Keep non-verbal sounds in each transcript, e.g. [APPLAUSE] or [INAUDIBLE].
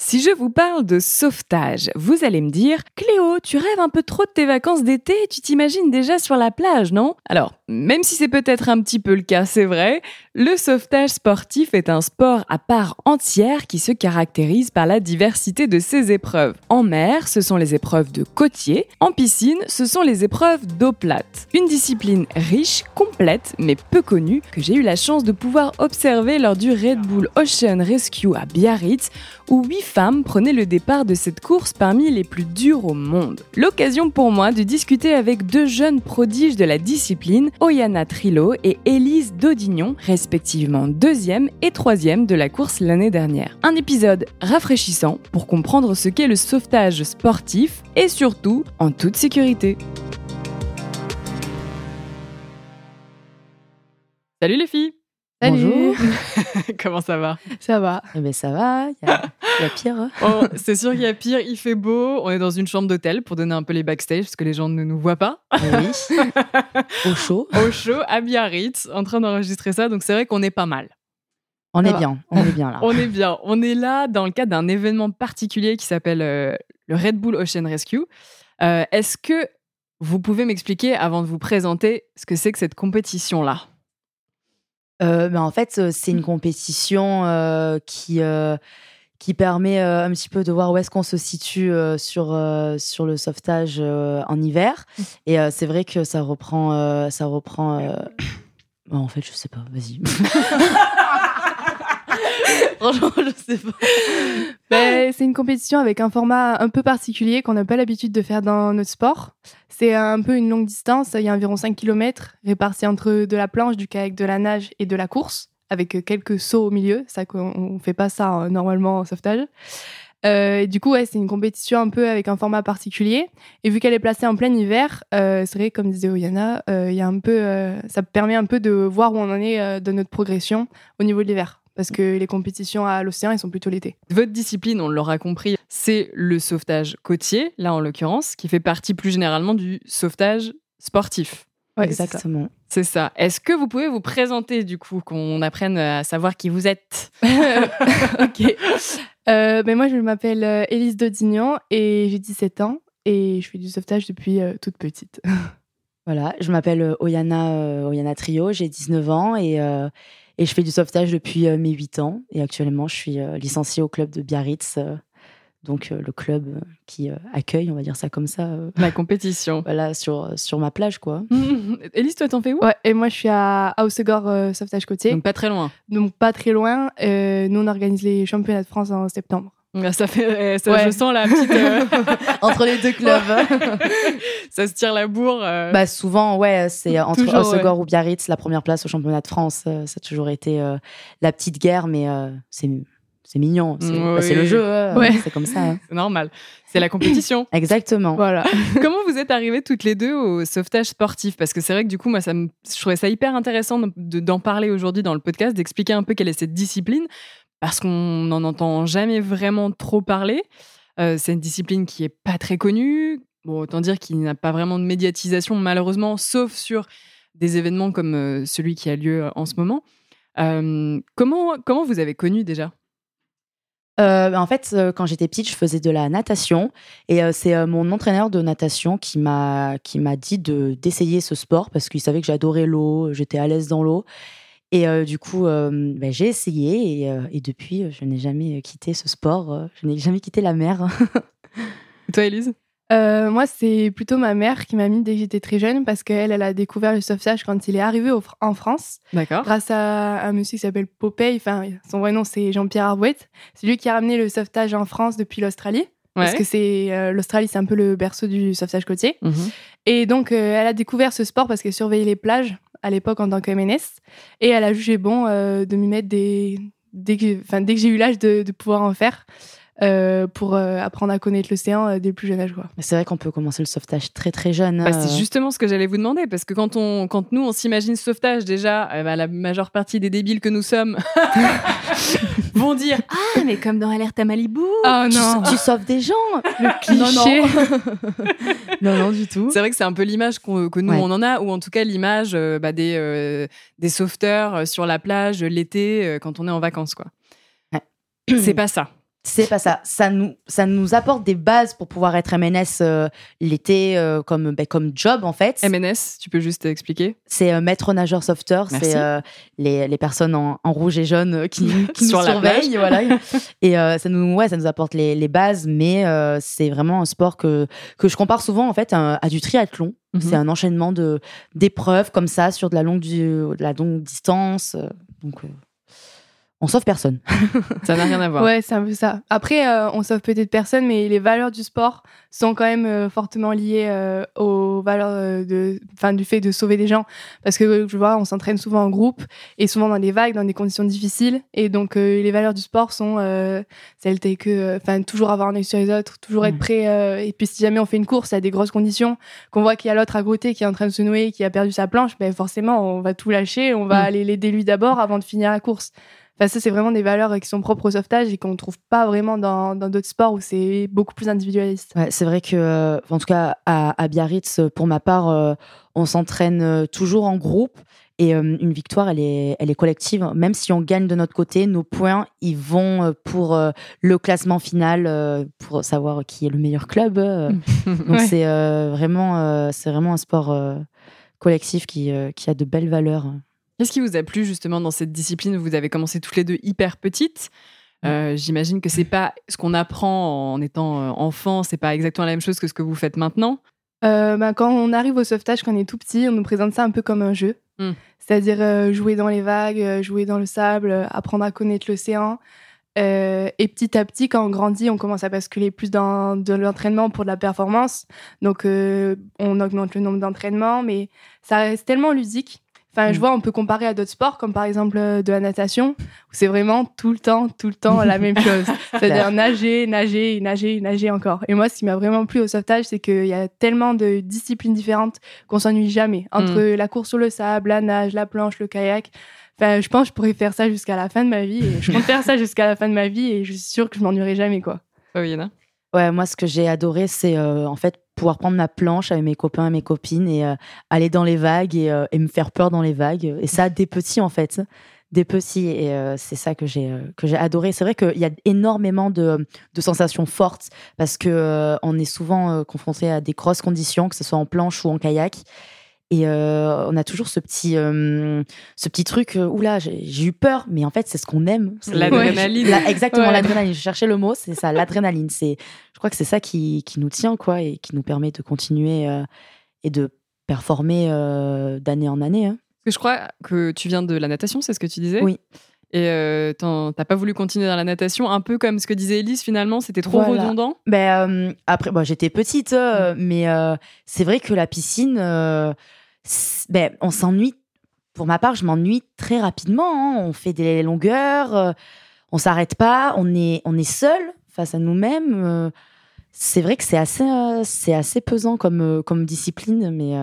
si je vous parle de sauvetage, vous allez me dire Cléo, tu rêves un peu trop de tes vacances d'été, tu t'imagines déjà sur la plage, non? Alors, même si c'est peut-être un petit peu le cas, c'est vrai, le sauvetage sportif est un sport à part entière qui se caractérise par la diversité de ses épreuves. En mer, ce sont les épreuves de côtier, en piscine, ce sont les épreuves d'eau plate. Une discipline riche, complète, mais peu connue, que j'ai eu la chance de pouvoir observer lors du Red Bull Ocean Rescue à Biarritz, où 8 femmes prenaient le départ de cette course parmi les plus dures au monde. L'occasion pour moi de discuter avec deux jeunes prodiges de la discipline, Oyana Trilo et Élise Dodignon, respectivement deuxième et troisième de la course l'année dernière. Un épisode rafraîchissant pour comprendre ce qu'est le sauvetage sportif et surtout en toute sécurité. Salut les filles Salut. Bonjour [LAUGHS] [LAUGHS] Comment ça va? Ça va. Eh ben ça va, il y, a- il y a pire. hein. Oh, [LAUGHS] C'est sûr qu'il y a pire, il fait beau, on est dans une chambre d'hôtel pour donner un peu les backstage parce que les gens ne nous voient pas. Oui. Au chaud. Au show, à Biarritz, en train d'enregistrer ça, donc c'est vrai qu'on est pas mal. On Ça est va. bien, on est bien là. On est bien, on est là dans le cadre d'un événement particulier qui s'appelle euh, le Red Bull Ocean Rescue. Euh, Est-ce que vous pouvez m'expliquer, avant de vous présenter, ce que c'est que cette compétition-là? Euh, ben, en fait, euh, c'est une compétition euh, qui, euh, qui permet un petit peu de voir où est-ce qu'on se situe sur, sur le sauvetage en hiver. Et euh, c'est vrai que ça reprend. ça reprend bon, en fait, je sais pas, vas-y. [LAUGHS] [LAUGHS] Franchement, je sais pas. Ben, c'est une compétition avec un format un peu particulier qu'on n'a pas l'habitude de faire dans notre sport. C'est un peu une longue distance. Il y a environ 5 km répartis entre de la planche, du kayak, de la nage et de la course, avec quelques sauts au milieu. Ça qu'on ne fait pas ça euh, normalement en sauvetage. Euh, du coup, ouais, c'est une compétition un peu avec un format particulier. Et vu qu'elle est placée en plein hiver, euh, c'est vrai, comme disait Oyana, euh, y a un peu, euh, ça permet un peu de voir où on en est de notre progression au niveau de l'hiver. Parce que les compétitions à l'océan, ils sont plutôt l'été. Votre discipline, on l'aura compris, c'est le sauvetage côtier, là en l'occurrence, qui fait partie plus généralement du sauvetage sportif. Ouais. Exactement. C'est ça. Est-ce que vous pouvez vous présenter du coup, qu'on apprenne à savoir qui vous êtes [LAUGHS] [LAUGHS] ok. Euh, ben moi, je m'appelle euh, Élise Dodignan et j'ai 17 ans et je fais du sauvetage depuis euh, toute petite. [LAUGHS] Voilà, je m'appelle euh, Oyana, euh, Oyana Trio, j'ai 19 ans et, euh, et je fais du sauvetage depuis euh, mes 8 ans. Et actuellement, je suis euh, licenciée au club de Biarritz, euh, donc euh, le club qui euh, accueille, on va dire ça comme ça, euh, La compétition. [LAUGHS] voilà, sur, sur ma plage, quoi. [LAUGHS] Élise, toi, t'en fais où? Ouais, et moi, je suis à Hausegor euh, Sauvetage Côtier, Donc pas très loin. donc pas très loin. Euh, nous, on organise les championnats de France en septembre. Ça fait, ça, Ouais. je sens la petite, euh, [LAUGHS] Entre les deux clubs. [LAUGHS] ça se tire la bourre. euh. bah, souvent, ouais, c'est entre Toujours, Hausegor ou Biarritz, la première place au championnat de France. euh, ça a toujours été euh, la petite guerre, mais c'est c'est mignon. C'est Mm, bah, le jeu, Ouais. c'est comme ça. hein. [LAUGHS] c'est normal. C'est la compétition. Exactement. Voilà. Comment vous êtes arrivées toutes les deux au sauvetage sportif? Parce que c'est vrai que du coup, moi, ça me... je trouvais ça hyper intéressant de- de- d'en parler aujourd'hui dans le podcast, d'expliquer un peu quelle est cette discipline, parce qu'on n'en entend jamais vraiment trop parler. Euh, c'est une discipline qui est pas très connue. Autant dire qu'il n'a pas vraiment de médiatisation, malheureusement, sauf sur des événements comme euh, celui qui a lieu euh, en ce moment. Comment, comment vous avez connu déjà? Euh, en fait, quand j'étais petite, je faisais de la natation et c'est mon entraîneur de natation qui m'a qui m'a dit de d'essayer ce sport parce qu'il savait que j'adorais l'eau, j'étais à l'aise dans l'eau et euh, du coup euh, ben, j'ai essayé et, euh, et depuis je n'ai jamais quitté ce sport, je n'ai jamais quitté la mer. Toi, Elise Euh, moi, c'est plutôt ma mère qui m'a mis dès que j'étais très jeune parce qu'elle, elle a découvert le sauvetage quand il est arrivé au- en France D'accord. grâce à un monsieur qui s'appelle Popeye. Enfin, son vrai nom, c'est Jean-Pierre Arbouette. C'est lui qui a ramené le sauvetage en France depuis l'Australie. Parce que c'est euh, l'Australie, c'est un peu le berceau du sauvetage côtier. Mhm. Et donc, euh, elle a découvert ce sport parce qu'elle surveillait les plages à l'époque en tant que MNS. Et elle a jugé bon de m'y mettre dès, dès que, dès que j'ai eu l'âge de, de, pouvoir en faire. Euh, pour euh, apprendre à connaître l'océan euh, dès le plus jeune âge. C'est vrai qu'on peut commencer le sauvetage très très jeune. Bah, c'est justement ce que j'allais vous demander, parce que quand, on, quand nous, on s'imagine sauvetage, déjà, bah, la majeure partie des débiles que nous sommes [LAUGHS] vont dire Ah, mais comme dans Alerte à Malibu oh, non. Tu, sauves des gens Le [LAUGHS] cliché [LAUGHS] non, non. du tout. C'est vrai que c'est un peu l'image que nous, on en a, ou en tout cas l'image bah, des, des sauveteurs sur la plage l'été quand on est en vacances. quoi. C'est pas ça. C'est pas ça. Ça nous, ça nous apporte des bases pour pouvoir être MNS euh, l'été euh, comme, ben, comme job en fait. MNS, tu peux juste expliquer C'est euh, maître nageur sauveteur. C'est les, les, personnes en, en, rouge et jaune qui, [LAUGHS] qui nous surveillent. [LAUGHS] Voilà. et ça, nous, ouais, ça nous apporte les, les bases, mais c'est vraiment un sport que, que je compare souvent en fait à, du triathlon. Mhm. C'est un enchaînement d'épreuves comme ça sur de la longue, du, de la longue distance. donc on sauve personne. [LAUGHS] ça n'a rien à voir. Ouais, c'est un peu ça. Après, euh, on sauve peut-être personne, mais les valeurs du sport sont quand même euh, fortement liées euh, aux valeurs de, enfin, du fait de sauver des gens. Parce que je vois, on s'entraîne souvent en groupe et souvent dans des vagues, dans des conditions difficiles. Et donc, les valeurs du sport sont celles telles que, enfin, toujours avoir un œil sur les autres, toujours être mm. prêt. et puis, si jamais on fait une course à des grosses conditions, qu'on voit qu'il y a l'autre à côté qui est en train de se noyer, qui a perdu sa planche, ben forcément, on va tout lâcher, on va mm. aller l'aider lui d'abord avant de finir la course ça, c'est vraiment des valeurs qui sont propres au sauvetage et qu'on ne trouve pas vraiment dans d'autres sports où c'est beaucoup plus individualiste. Ouais, c'est vrai que, euh, en tout cas, à, à Biarritz, pour ma part, euh, on s'entraîne euh, toujours en groupe. Et une victoire, elle est, elle est collective. Même si on gagne de notre côté, nos points, ils vont pour le classement final, pour savoir qui est le meilleur club. [LAUGHS] Donc c'est vraiment, c'est vraiment un sport collectif qui, qui a de belles valeurs. Qu'est-ce qui vous a plu justement dans cette discipline? Vous avez commencé toutes les deux hyper petites. Euh, j'imagine que c'est pas ce qu'on apprend en étant euh, enfant, c'est pas exactement la même chose que ce que vous faites maintenant. Euh, bah, quand on arrive au sauvetage, quand on est tout petit, on nous présente ça un peu comme un jeu. Hmm. C'est-à-dire jouer dans les vagues, jouer dans le sable, apprendre à connaître l'océan. et petit à petit, quand on grandit, on commence à basculer plus dans de l'entraînement pour de la performance. Donc, on augmente le nombre d'entraînements, mais ça reste tellement ludique Enfin, je mm. vois, on peut comparer à d'autres sports, comme par exemple euh, de la natation, où c'est vraiment tout le temps, tout le temps la [LAUGHS] même chose. C'est-à-dire nager, nager, nager, nager encore. Et moi, ce qui m'a vraiment plu au sauvetage, c'est qu'il y a tellement de disciplines différentes qu'on s'ennuie jamais. Entre mm. la course sur le sable, la nage, la planche, le kayak. Enfin, je pense que je pourrais faire ça jusqu'à la fin de ma vie. Et je compte faire ça jusqu'à la fin de ma vie et je suis sûre que je m'ennuierai jamais, quoi. Oh, Yana Ouais, moi, ce que j'ai adoré, c'est euh, en fait pouvoir prendre ma planche avec mes copains et mes copines et euh, aller dans les vagues euh, et, me faire peur dans les vagues. Et ça, des petits, en fait. Des petits. Et c'est ça que j'ai adoré. C'est vrai qu'il y a énormément de, de sensations fortes parce que on est souvent confronté à des grosses conditions, que ce soit en planche ou en kayak. Et euh, on a toujours ce petit, euh, ce petit truc euh, où là, j'ai eu peur, mais en fait, c'est ce qu'on aime. L'adrénaline. exactement, l'adrénaline. Je cherchais le mot, c'est ça, l'adrénaline. Je crois que c'est ça qui, qui, nous tient, quoi, et qui nous permet de continuer et de performer d'année en année. Hein. je crois que tu viens de la natation, c'est ce que tu disais? Oui. Et euh, t'as pas voulu continuer dans la natation, un peu comme ce que disait Elise finalement, c'était trop redondant? Ben après, bon, j'étais petite, mm. mais c'est vrai que la piscine, ben, on s'ennuie. Pour ma part, je m'ennuie très rapidement. Hein. On fait des longueurs, euh, on s'arrête pas, on est, on est seul face à nous-mêmes. Euh. c'est vrai que c'est assez, euh, c'est assez pesant comme, comme discipline, mais,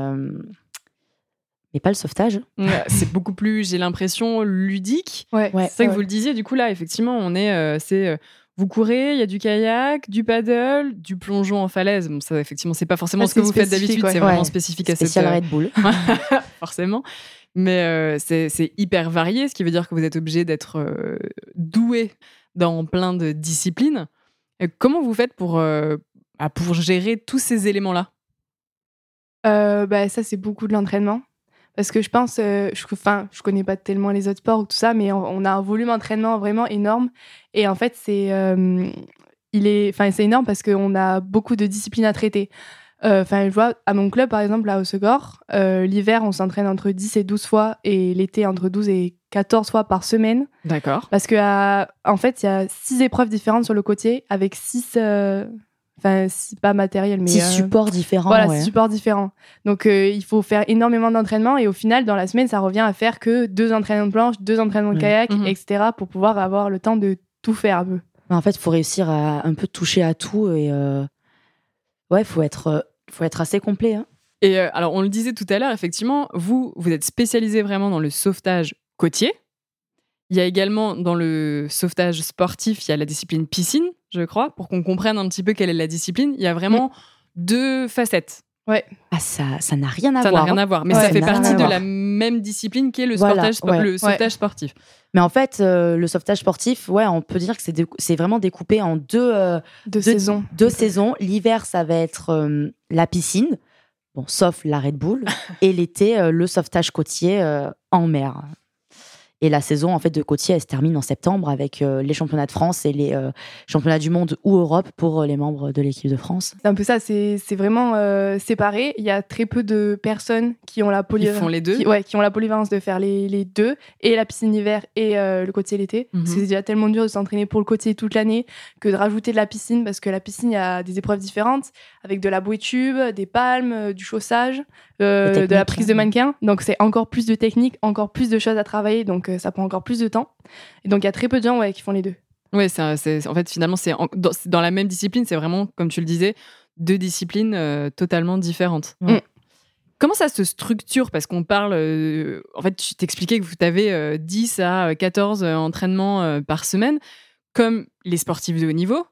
mais pas le sauvetage. c'est beaucoup plus, j'ai l'impression, ludique. Ouais, c'est ça que vous le disiez. Du coup, là, effectivement, on est, c'est vous courez, il y a du kayak, du paddle, du plongeon en falaise. Bon, ça, effectivement, c'est pas forcément ce que vous faites d'habitude, c'est vraiment spécifique à cette. Spécial Red Bull. [LAUGHS] forcément. Mais euh, c'est hyper varié, ce qui veut dire que vous êtes obligé d'être euh, doué dans plein de disciplines. comment vous faites pour, euh, bah, pour gérer tous ces éléments-là? Bah, Ça, c'est beaucoup de l'entraînement. Parce que je pense, euh, je, enfin, je connais pas tellement les autres sports ou tout ça, mais on, a un volume d'entraînement vraiment énorme. Et en fait, c'est, euh, il est, enfin, c'est énorme parce qu'on a beaucoup de disciplines à traiter. Euh, enfin, je vois à mon club, par exemple, là au Segor, l'hiver, on s'entraîne entre 10 et 12 fois et l'été, entre 12 et 14 fois par semaine. D'accord. Parce que, en fait, il y a six épreuves différentes sur le côté avec six Enfin, c'est pas matériel, mais. Six euh, supports différents. Voilà, ouais. six supports différents. Donc, euh, il faut faire énormément d'entraînement et au final, dans la semaine, ça revient à faire que deux entraînements de planche, deux entraînements de Ouais. kayak, Mhm. etc. pour pouvoir avoir le temps de tout faire un peu. En fait, il faut réussir à un peu toucher à tout et euh, ouais, faut être, euh, faut être assez complet. hein. Et euh, alors, on le disait tout à l'heure, effectivement, vous, vous êtes spécialisé vraiment dans le sauvetage côtier. Il y a également dans le sauvetage sportif, il y a la discipline piscine, je crois, pour qu'on comprenne un petit peu quelle est la discipline. Il y a vraiment deux facettes. Ah, ça, ça n'a rien à Ça n'a voir. rien hein. à voir, mais Ouais, ça fait partie de voir. la même discipline qui est le, Voilà, sportage, spo- ouais. le sauvetage sportif. Mais en fait, euh, le sauvetage sportif, ouais, on peut dire que c'est vraiment découpé en deux, euh, De deux, saison. deux saisons. L'hiver, ça va être euh, la piscine, bon, sauf la Red Bull, [LAUGHS] et l'été, euh, le sauvetage côtier euh, en mer. Et la saison en fait de côtier, elle se termine en septembre avec euh, les championnats de France et les euh, championnats du monde ou Europe pour euh, les membres de l'équipe de France. C'est un peu ça, c'est c'est vraiment euh, séparé. Il y a très peu de personnes qui ont la polyvalence. font les deux. qui, ouais, qui ont la polyvalence de faire les, les deux, et la piscine l'hiver et euh, le côtier l'été. Parce que C'est déjà tellement dur de s'entraîner pour le côtier toute l'année que de rajouter de la piscine, parce que la piscine, il y a des épreuves différentes, avec de la bouée tube, des palmes, du chaussage, euh, de la techniques, prise de mannequin. Donc c'est encore plus de technique, encore plus de choses à travailler, donc euh, ça prend encore plus de temps. Et donc il y a très peu de gens ouais, qui font les deux. Ouais, c'est un- c'est- en fait, finalement, c'est dans, la même discipline, c'est vraiment, comme tu le disais, deux disciplines euh, totalement différentes. Mm. Comment ça se structure? Parce qu'on parle. euh, en fait, tu t'expliquais que vous avez euh, 10 à 14 entraînements euh, par semaine, comme les sportifs de haut niveau.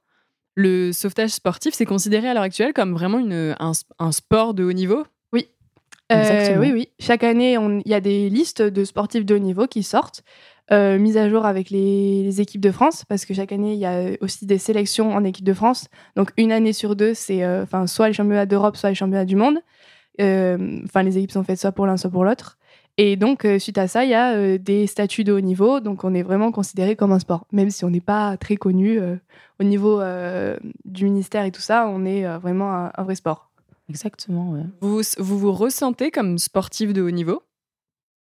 Le sauvetage sportif, c'est considéré à l'heure actuelle comme vraiment une, un, un sport de haut niveau? Euh, oui, oui. Chaque année, il y a des listes de sportifs de haut niveau qui sortent, euh, mises à jour avec les, équipes de France, parce que chaque année, il y a aussi des sélections en équipe de France. Donc, une année sur deux, c'est euh, soit les championnats d'Europe, soit les championnats du monde. Euh, Enfin, les équipes sont faites soit pour l'un, soit pour l'autre. Et donc, suite à ça, il y a des statuts de haut niveau. Donc, on est vraiment considéré comme un sport, même si on n'est pas très connu au niveau du ministère et tout ça. On est vraiment un vrai sport. Exactement, ouais. vous, vous vous ressentez comme sportif de haut niveau?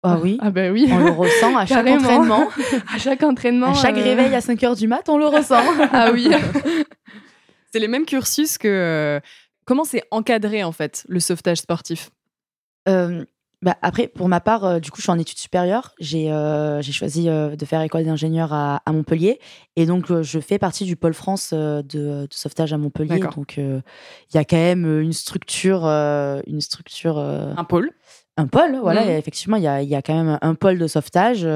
Ah oui, Ah ben oui. on le ressent à chaque Carrément. entraînement, [LAUGHS] à chaque entraînement. à chaque euh, réveil à 5 heures du mat, on le ressent. [LAUGHS] Ah oui. [LAUGHS] C'est les mêmes cursus que. euh, comment c'est encadré, en fait, le sauvetage sportif? Euh, bah, après, pour ma part, euh, du coup, je suis en études supérieures. J'ai euh, choisi euh, de faire école d'ingénieur à, à Montpellier. Et donc, je fais partie du pôle France de, de sauvetage à Montpellier. Donc, il y a quand même une structure, une structure Un pôle? un pôle, voilà. Et effectivement, il y a, il y a quand même un pôle de sauvetage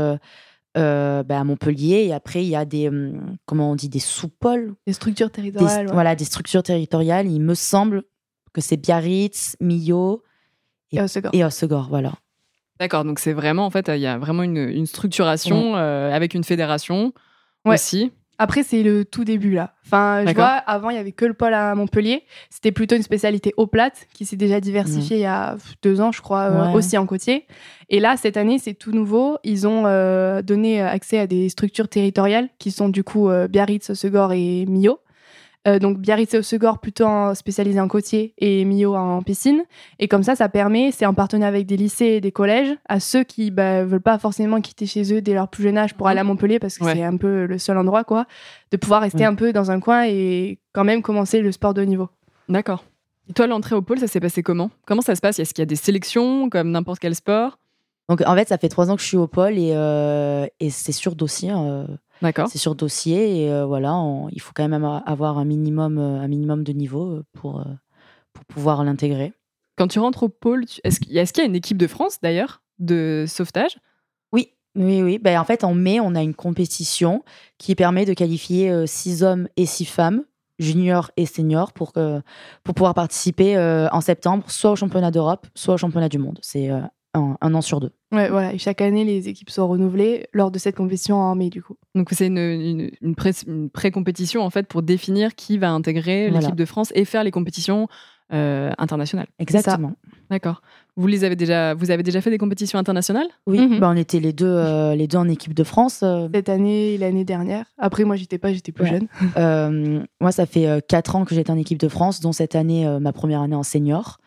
euh, bah, à Montpellier. Et après, il y a des, hum, comment on dit, des sous-pôles. Les structures Des, territoriales. ouais. Voilà, des structures territoriales. Il me semble que c'est Biarritz, Millau Et Hossegor. et Hossegor, voilà. D'accord, donc c'est vraiment, en fait, il y a vraiment une, une structuration euh, avec une fédération Ouais. aussi. Après, c'est le tout début là. Enfin, je vois, avant, il y avait que le pôle à Montpellier. C'était plutôt une spécialité eau plate qui s'est déjà diversifiée il y a deux ans, je crois, euh, aussi en côtier. Et là, cette année, c'est tout nouveau. Ils ont euh, donné accès à des structures territoriales qui sont du coup euh, Biarritz, Hossegor et Millau. Euh, donc Biarritz et Hossegor plutôt en- spécialisés en côtier et Millau en piscine. Et comme ça, ça permet, c'est en partenariat avec des lycées et des collèges, à ceux qui bah, veulent pas forcément quitter chez eux dès leur plus jeune âge pour aller à Montpellier parce que Ouais. c'est un peu le seul endroit, quoi, de pouvoir rester Ouais. un peu dans un coin et quand même commencer le sport de haut niveau. D'accord. Et toi, l'entrée au pôle, ça s'est passé comment? Comment ça se passe? Est-ce qu'il y a des sélections comme n'importe quel sport? Donc, en fait, ça fait trois ans que je suis au pôle et, euh, et c'est sur dossier. euh, D'accord. C'est sur dossier et euh, voilà, on- il faut quand même avoir un minimum, euh, un minimum de niveau euh, pour, pour pouvoir l'intégrer. Quand tu rentres au pôle, est-ce qu'il y, a- est-ce qu'il y a une équipe de France d'ailleurs de sauvetage? Oui, oui, oui. Ben, en fait, en mai, on a une compétition qui permet de qualifier euh, six hommes et six femmes, juniors et seniors, pour, que, pour pouvoir participer euh, en septembre, soit au championnat d'Europe, soit au championnat du monde. C'est euh, un, un an sur deux. Ouais, voilà. Et chaque année, les équipes sont renouvelées lors de cette compétition en mai, du coup. Donc c'est une, une, une pré- une pré-compétition en fait pour définir qui va intégrer Voilà. l'équipe de France et faire les compétitions euh, internationales. Exactement. D'accord. Vous les avez déjà, vous avez déjà fait des compétitions internationales? Oui, Mhm. ben, on était les deux, euh, les deux en équipe de France. euh, Cette année et l'année dernière. Après, moi, j'étais pas, j'étais plus Ouais. jeune. Euh, moi, ça fait euh, quatre ans que j'étais en équipe de France, dont cette année, euh, ma première année en senior.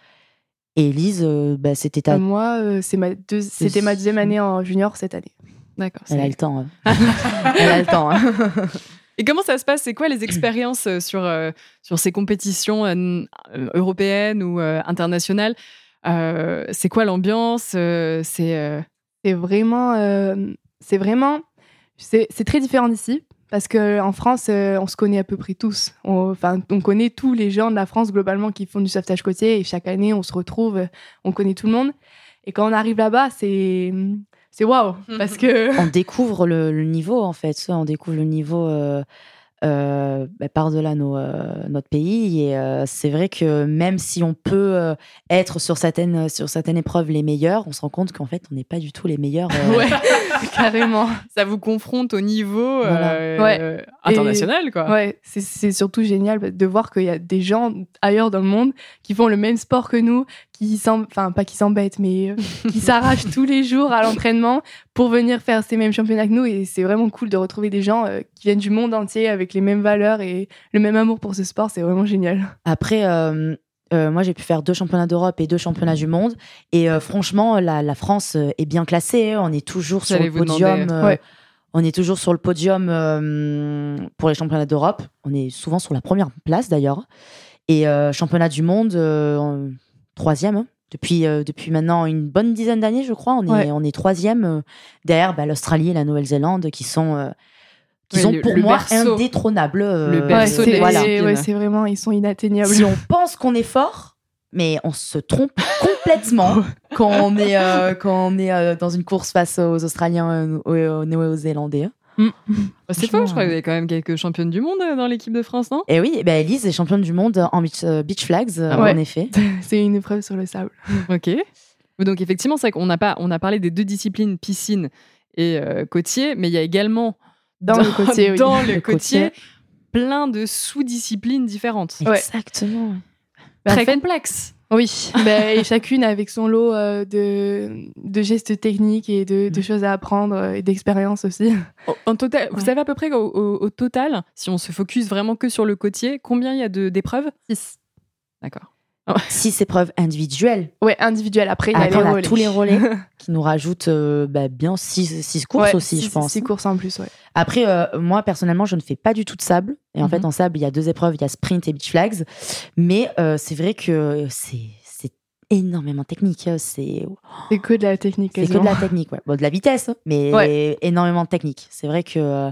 Et Elise, euh, bah, c'était ta... Euh, moi, euh, c'est ma deux- c'était ma deuxième année en junior cette année. D'accord. Elle a c'est- le temps. hein. [LAUGHS] Elle a le temps. hein. [LAUGHS] Et comment ça se passe? C'est quoi les expériences sur, euh, sur ces compétitions euh, européennes ou euh, internationales? Euh, C'est quoi l'ambiance Euh, C'est euh, C'est vraiment, euh, c'est vraiment, c'est c'est très différent d'ici parce que en France, euh, on se connaît à peu près tous. On- Enfin, on, connaît tous les gens de la France globalement qui font du sauvetage côtier et chaque année, on se retrouve, euh, on connaît tout le monde. Et quand on arrive là-bas, c'est c'est waouh parce que on découvre le, le niveau en fait. On découvre le niveau euh, euh, bah, par-delà euh, notre pays. Et euh, c'est vrai que même si on peut euh, être sur certaines, sur certaines épreuves les meilleurs, on se rend compte qu'en fait, on n'est pas du tout les meilleurs. ouais, [LAUGHS] carrément. ça vous confronte au niveau Voilà. Ouais. international, quoi. Ouais, c'est surtout génial de voir qu'il y a des gens ailleurs dans le monde qui font le même sport que nous, qui enfin pas qui s'embêtent, mais euh, [LAUGHS] qui s'arrachent tous les jours à l'entraînement pour venir faire ces mêmes championnats que nous. Et c'est vraiment cool de retrouver des gens euh, qui viennent du monde entier avec les mêmes valeurs et le même amour pour ce sport. C'est vraiment génial. Après, euh, euh, moi, j'ai pu faire deux championnats d'Europe et deux championnats du monde. Et euh, franchement, la, la France euh, est bien classée. hein. On est toujours sur le podium. euh, Ouais. On est toujours sur le podium euh, pour les championnats d'Europe. On est souvent sur la première place d'ailleurs. Et euh, championnat du monde, euh, troisième. hein. Depuis, euh, depuis maintenant une bonne dizaine d'années, je crois. On est, Ouais. on est troisième euh, derrière bah, l'Australie et la Nouvelle-Zélande qui sont, euh, qui Oui, sont le- pour le moi berceau. indétrônables. euh, Le berceau c'est voilà. discipline. ouais, c'est vraiment, ils sont inatteignables. Si on pense qu'on est fort, mais on se trompe [LAUGHS] complètement quand on est, euh, quand on est euh, dans une course face aux Australiens euh, aux, aux Néo-Zélandais. Bah, c'est faux, je crois euh, qu'il y avait quand même quelques championnes du monde euh, dans l'équipe de France, non? Et oui, bah, Elise est championne du monde en beach, euh, beach flags, euh, Ah ouais. en effet. [LAUGHS] c'est une épreuve sur le sable. [LAUGHS] Ok. Donc effectivement, c'est qu'on n'a pas, on a parlé des deux disciplines piscine et euh, côtier, mais il y a également Dans le côtier, oui. [LAUGHS] dans le Le côtier, côtier. plein de sous-disciplines différentes. Ouais. Exactement. Bah, en Très fait, complexe. Oui, [LAUGHS] bah, et chacune avec son lot euh, de, de gestes techniques et de, de choses à apprendre euh, et d'expérience aussi. En- total, vous savez à peu près au, au- au total, si on se focus vraiment que sur le côtier, combien il y a de- d'épreuves? Six. D'accord. Six épreuves individuelles. Ouais, individuel. Après, il y a Après, les on a relais. tous les relais [LAUGHS] qui nous rajoutent euh, bah, bien six, six courses Ouais, aussi, six- je pense. Six courses en plus, ouais. Après, euh, moi, personnellement, je ne fais pas du tout de sable. Et en Mhm. fait, en sable, il y a deux épreuves, il y a sprint et beach flags. Mais euh, c'est vrai que c'est c'est énormément technique. C'est [GASPS] C'est que de la technique. c'est que de la technique. Ouais. Bon, de la vitesse, mais Ouais. énormément de technique. C'est vrai que euh,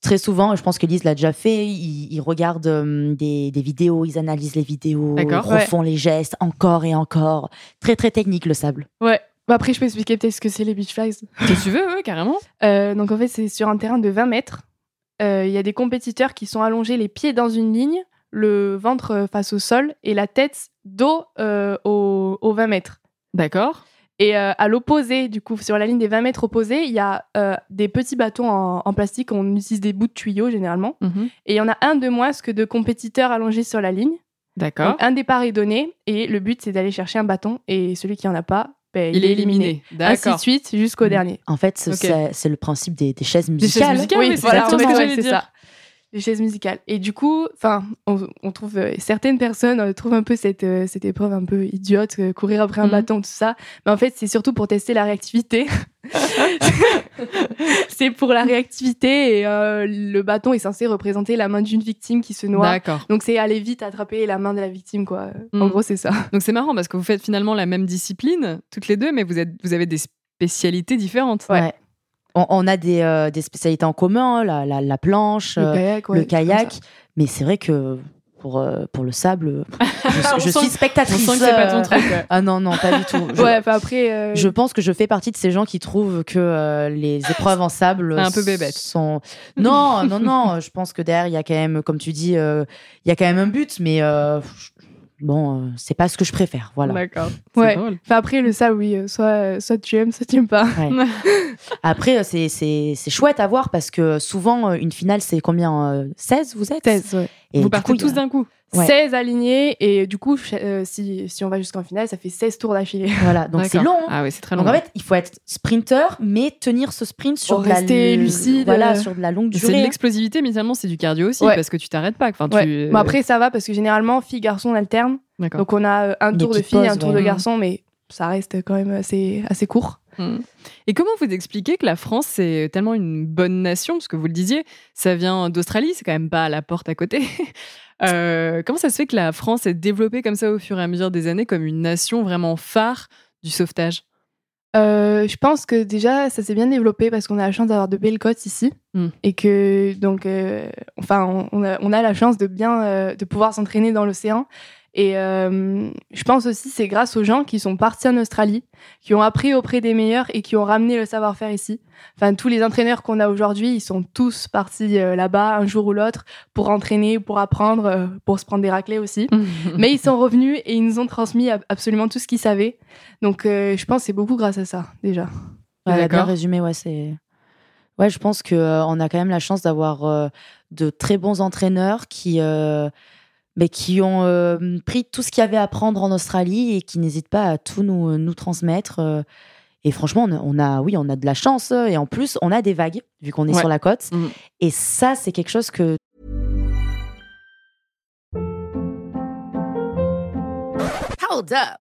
très souvent, je pense que Lise l'a déjà fait, ils, ils regardent euh, des, des vidéos, ils analysent les vidéos, ils refont les gestes encore et encore. Très, très technique, le sable. Ouais. Bah, après, je peux expliquer peut-être ce que c'est les beach flags. [LAUGHS] Si tu veux, ouais, carrément. Euh, donc en fait, c'est sur un terrain de 20 mètres. Euh, Il y a des compétiteurs qui sont allongés les pieds dans une ligne, le ventre face au sol et la tête dos euh, aux, aux 20 mètres. D'accord. Et euh, à l'opposé, du coup, sur la ligne des 20 mètres opposés, il y a euh, des petits bâtons en, en plastique. On utilise des bouts de tuyaux généralement. Mhm. Et il y en a un de moins que de compétiteurs allongés sur la ligne. D'accord. Un départ est donné et le but, c'est d'aller chercher un bâton. Et celui qui en a pas, ben, Il est éliminé. Ainsi de D'accord. suite jusqu'au Mhm. dernier. En fait, c'est- le principe des, des chaises Des musicales. chaises musicales, oui, c'est voilà, c'est ça. Les chaises musicales. Et du coup, enfin, on, on trouve euh, certaines personnes euh, trouvent un peu cette, euh, cette épreuve un peu idiote, courir après un Mhm. bâton, tout ça. Mais en fait, c'est surtout pour tester la réactivité. [LAUGHS] c'est pour la réactivité et le bâton est censé représenter la main d'une victime qui se noie. D'accord. Donc c'est aller vite attraper la main de la victime, quoi. En Mhm. gros, c'est ça. Donc c'est marrant parce que vous faites finalement la même discipline, toutes les deux, mais vous, êtes, vous avez des spécialités différentes. Ouais. On, on a des, euh, des spécialités en commun, hein, la, la, la planche, Le euh, kayak, ouais, le. Mais c'est vrai que pour, euh, pour le sable, [LAUGHS] je, je suis On spectatrice. sent que c'est pas ton truc. ouais. Ah non, non, pas du tout. [LAUGHS] Je, Ouais, enfin après. euh, je pense que je fais partie de ces gens qui trouvent que euh, les épreuves en sable un peu bébête. sont. Non, non, non. Je pense que derrière, il y a quand même, comme tu dis, euh, il y a quand même un but, mais bon, euh, c'est pas ce que je préfère. Voilà. D'accord. Ouais. drôle. Enfin après, le ça, oui, euh, soit, euh, soit tu aimes, soit tu aimes pas. Ouais. [LAUGHS] Après, c'est- c'est c'est chouette à voir parce que souvent, une finale, c'est combien euh, 16 vous êtes? 16, ouais. Et vous partez coup, tous d'un coup. Ouais. 16 alignés et du coup, euh, si, si on va jusqu'en finale, ça fait 16 tours d'affilée. [LAUGHS] Voilà, donc c'est long. hein. Ah oui, c'est très long. Donc en fait, il faut être sprinter, mais tenir ce sprint sur de la rester l- lucide, Voilà, euh. sur de la longue c'est de durée. hein. l'explosivité, mais finalement, c'est du cardio aussi, Ouais. parce que tu t'arrêtes pas. Enfin, Ouais. tu... Bon, après, ça va parce que généralement, filles, garçons, on alterne. D'accord. Donc on a euh, un tour de filles, un tour de garçons, mais ça reste quand même assez, assez court. Mm. Et comment vous expliquez que la France, c'est tellement une bonne nation Parce que vous le disiez, ça vient d'Australie, c'est quand même pas à la porte à côté. [LAUGHS] Euh, comment ça se fait que la France est développée comme ça au fur et à mesure des années comme une nation vraiment phare du sauvetage? Euh, je pense que déjà, ça s'est bien développé parce qu'on a la chance d'avoir de belles côtes ici. Mm. Et que, donc, euh, enfin, on, on a, on a la chance de bien, euh, de pouvoir s'entraîner dans l'océan. Et euh, je pense aussi c'est grâce aux gens qui sont partis en Australie, qui ont appris auprès des meilleurs et qui ont ramené le savoir-faire ici. Enfin, tous les entraîneurs qu'on a aujourd'hui, ils sont tous partis euh, là-bas un jour ou l'autre pour entraîner, pour apprendre, euh, pour se prendre des raclés aussi. [LAUGHS] Mais ils sont revenus et ils nous ont transmis ab- absolument tout ce qu'ils savaient. Donc, euh, je pense que c'est beaucoup grâce à ça, déjà. Ouais, bien résumé, ouais, c'est. Ouais, je pense que euh, on a quand même la chance d'avoir euh, de très bons entraîneurs qui, euh, mais qui ont euh, pris tout ce qu'il y avait à apprendre en Australie et qui n'hésitent pas à tout nous, nous transmettre. euh. et franchement, on a, oui, on a de la chance et en plus, on a des vagues vu qu'on est Ouais. sur la côte. Mhm. Et ça, c'est quelque chose que Hold up.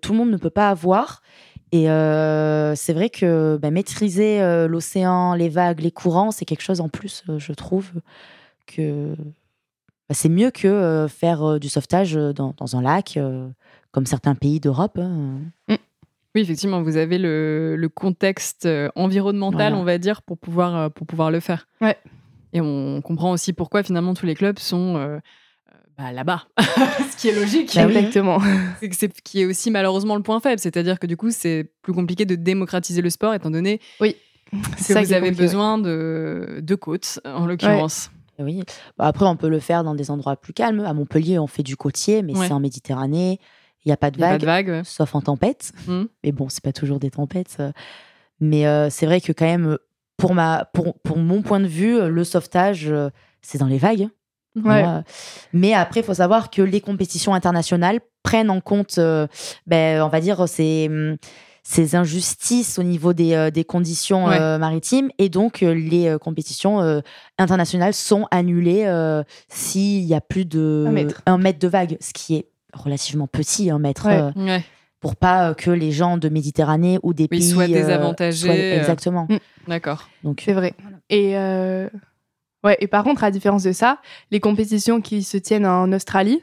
tout le monde ne peut pas avoir. Et euh, c'est vrai que bah, maîtriser euh, l'océan, les vagues, les courants, c'est quelque chose en plus, euh, je trouve, que bah, c'est mieux que faire du sauvetage dans, dans un lac, comme certains pays d'Europe. hein. Oui, effectivement, vous avez le, le contexte environnemental, Voilà. on va dire, pour pouvoir, pour pouvoir le faire. Ouais. Et on comprend aussi pourquoi finalement tous les clubs sont bah, là-bas. [LAUGHS] Ce qui est logique. Bah oui. Exactement. C'est que c'est qui est aussi malheureusement le point faible. C'est-à-dire que du coup, c'est plus compliqué de démocratiser le sport étant donné C'est que ça vous avez besoin de, de côtes, en l'occurrence. Oui. Bah, après, on peut le faire dans des endroits plus calmes. À Montpellier, on fait du côtier, mais Ouais. c'est en Méditerranée. Il n'y a pas de vagues, de vagues. ouais. sauf en tempête. Mhm. Mais bon, c'est pas toujours des tempêtes. euh. Mais euh, c'est vrai que quand même, pour, ma, pour, pour mon point de vue, euh, le sauvetage, euh, c'est dans les vagues. Ouais. Moi, Mais après, il faut savoir que les compétitions internationales prennent en compte, euh, ben, on va dire, ces, hum, ces injustices au niveau des, euh, des conditions Ouais. euh, maritimes. Et donc, euh, les euh, compétitions euh, internationales sont annulées euh, s'il y a plus de Un mètre. un mètre de vague, ce qui est relativement petit, un mètre. Ouais. euh, pour pas euh, que les gens de Méditerranée ou des Oui, pays soient euh, désavantagés, soient- euh. exactement. Mm. D'accord. Donc C'est vrai. Et, euh, ouais, et par contre, à différence de ça, les compétitions qui se tiennent en Australie,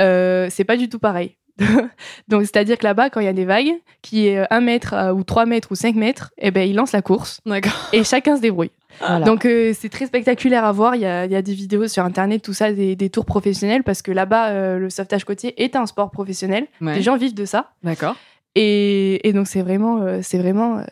euh, c'est pas du tout pareil. [LAUGHS] Donc, c'est-à-dire que là-bas, quand il y a des vagues, qui est 1 mètre euh, ou 3 mètres ou 5 mètres, eh ben, ils lancent la course D'accord. et chacun se débrouille. voilà. Donc, euh, c'est très spectaculaire à voir. Il y a, il y a des vidéos sur Internet, tout ça, des, des tours professionnels, parce que là-bas, euh, le sauvetage côtier est un sport professionnel. Ouais. Les gens vivent de ça. D'accord. Et, et donc, c'est vraiment, euh, c'est vraiment, euh,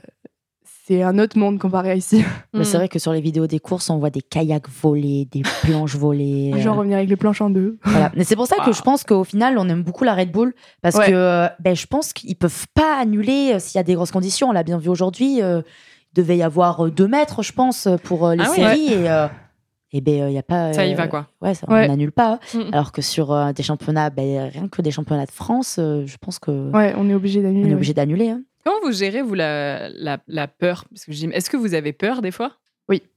c'est un autre monde comparé à ici. [LAUGHS] Mais Mm. c'est vrai que sur les vidéos des courses, on voit des kayaks volés, des planches volées. [LAUGHS] Les gens euh, revenir avec les planches en deux. Voilà. Mais c'est pour ça que je pense qu'au final, on aime beaucoup la Red Bull parce Ouais. que euh, ben, je pense qu'ils peuvent pas annuler euh, s'il y a des grosses conditions. On l'a bien vu aujourd'hui. euh, il devait y avoir euh, deux mètres, je pense, pour euh, les Ah ouais. séries. Et, euh, et ben, il y a pas. Ça y euh, va, quoi. Ouais, ça, Ouais. on n'annule pas. Mm. Alors que sur euh, des championnats, ben, rien que des championnats de France, euh, je pense que Ouais, on est obligé on d'annuler. est ouais. obligé d'annuler. hein. Comment vous gérez, vous, la, la, la peur? Parce que Est-ce que vous avez peur des fois?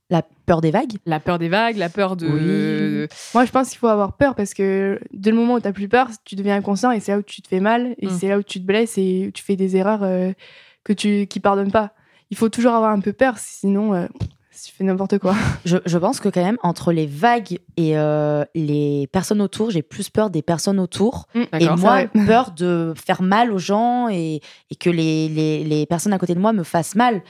La peur des vagues. La peur des vagues, la peur de. Moi, je pense qu'il faut avoir peur parce que dès le moment où tu n'as plus peur, tu deviens inconscient et c'est là où tu te fais mal et Mm. c'est là où tu te blesses et où tu fais des erreurs euh, que tu qui pardonnent pas. Il faut toujours avoir un peu peur, sinon euh, tu fais n'importe quoi. [LAUGHS] Je, je pense que quand même, entre les vagues et euh, les personnes autour, j'ai plus peur des personnes autour. Et D'accord. moi, [LAUGHS] peur de faire mal aux gens et, et que les, les, les personnes à côté de moi me fassent mal.